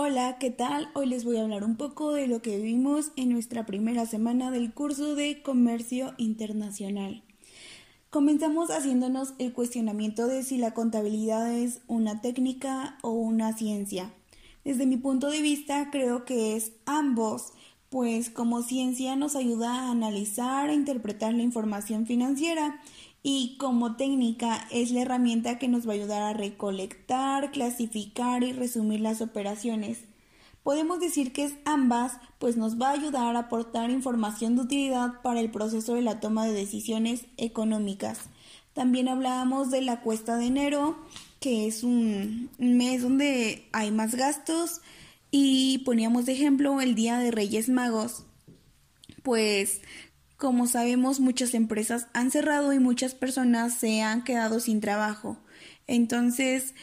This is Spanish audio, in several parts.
Hola, ¿qué tal? Hoy les voy a hablar un poco de lo que vivimos en nuestra primera semana del curso de Comercio Internacional. Comenzamos haciéndonos el cuestionamiento de si la contabilidad es una técnica o una ciencia. Desde mi punto de vista creo que es ambos, pues como ciencia nos ayuda a analizar e interpretar la información financiera y como técnica es la herramienta que nos va a ayudar a recolectar, clasificar y resumir las operaciones. Podemos decir que es ambas, pues nos va a ayudar a aportar información de utilidad para el proceso de la toma de decisiones económicas. También hablábamos de la cuesta de enero, que es un mes donde hay más gastos, y poníamos de ejemplo el Día de Reyes Magos. Pues como sabemos, muchas empresas han cerrado y muchas personas se han quedado sin trabajo. Entonces,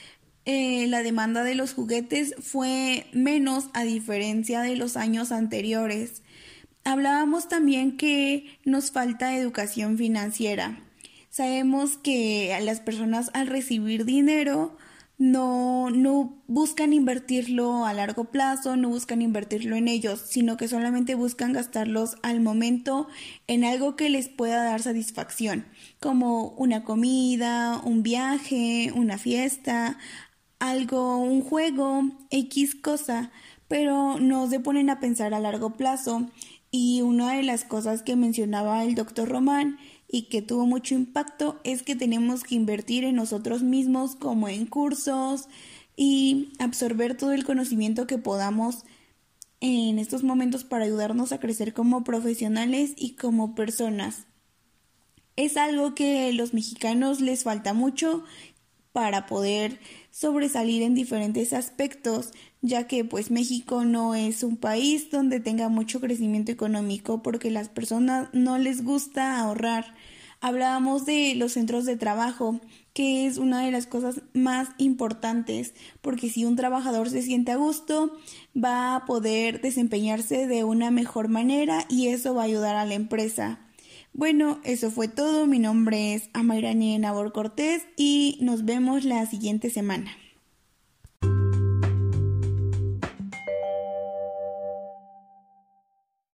eh, la demanda de los juguetes fue menos a diferencia de los años anteriores. Hablábamos también que nos falta educación financiera. Sabemos que las personas al recibir dinero no, no buscan invertirlo a largo plazo, no buscan invertirlo en ellos, sino que solamente buscan gastarlos al momento en algo que les pueda dar satisfacción, como una comida, un viaje, una fiesta, algo, un juego, X cosa, pero no se ponen a pensar a largo plazo. Y una de las cosas que mencionaba el doctor Román y que tuvo mucho impacto es que tenemos que invertir en nosotros mismos como en cursos y absorber todo el conocimiento que podamos en estos momentos para ayudarnos a crecer como profesionales y como personas. Es algo que a los mexicanos les falta mucho para poder sobresalir en diferentes aspectos, ya que pues México no es un país donde tenga mucho crecimiento económico porque las personas no les gusta ahorrar. Hablábamos de los centros de trabajo, que es una de las cosas más importantes, porque si un trabajador se siente a gusto, va a poder desempeñarse de una mejor manera y eso va a ayudar a la empresa. Bueno, eso fue todo. Mi nombre es Amairani Nabor Cortés y nos vemos la siguiente semana.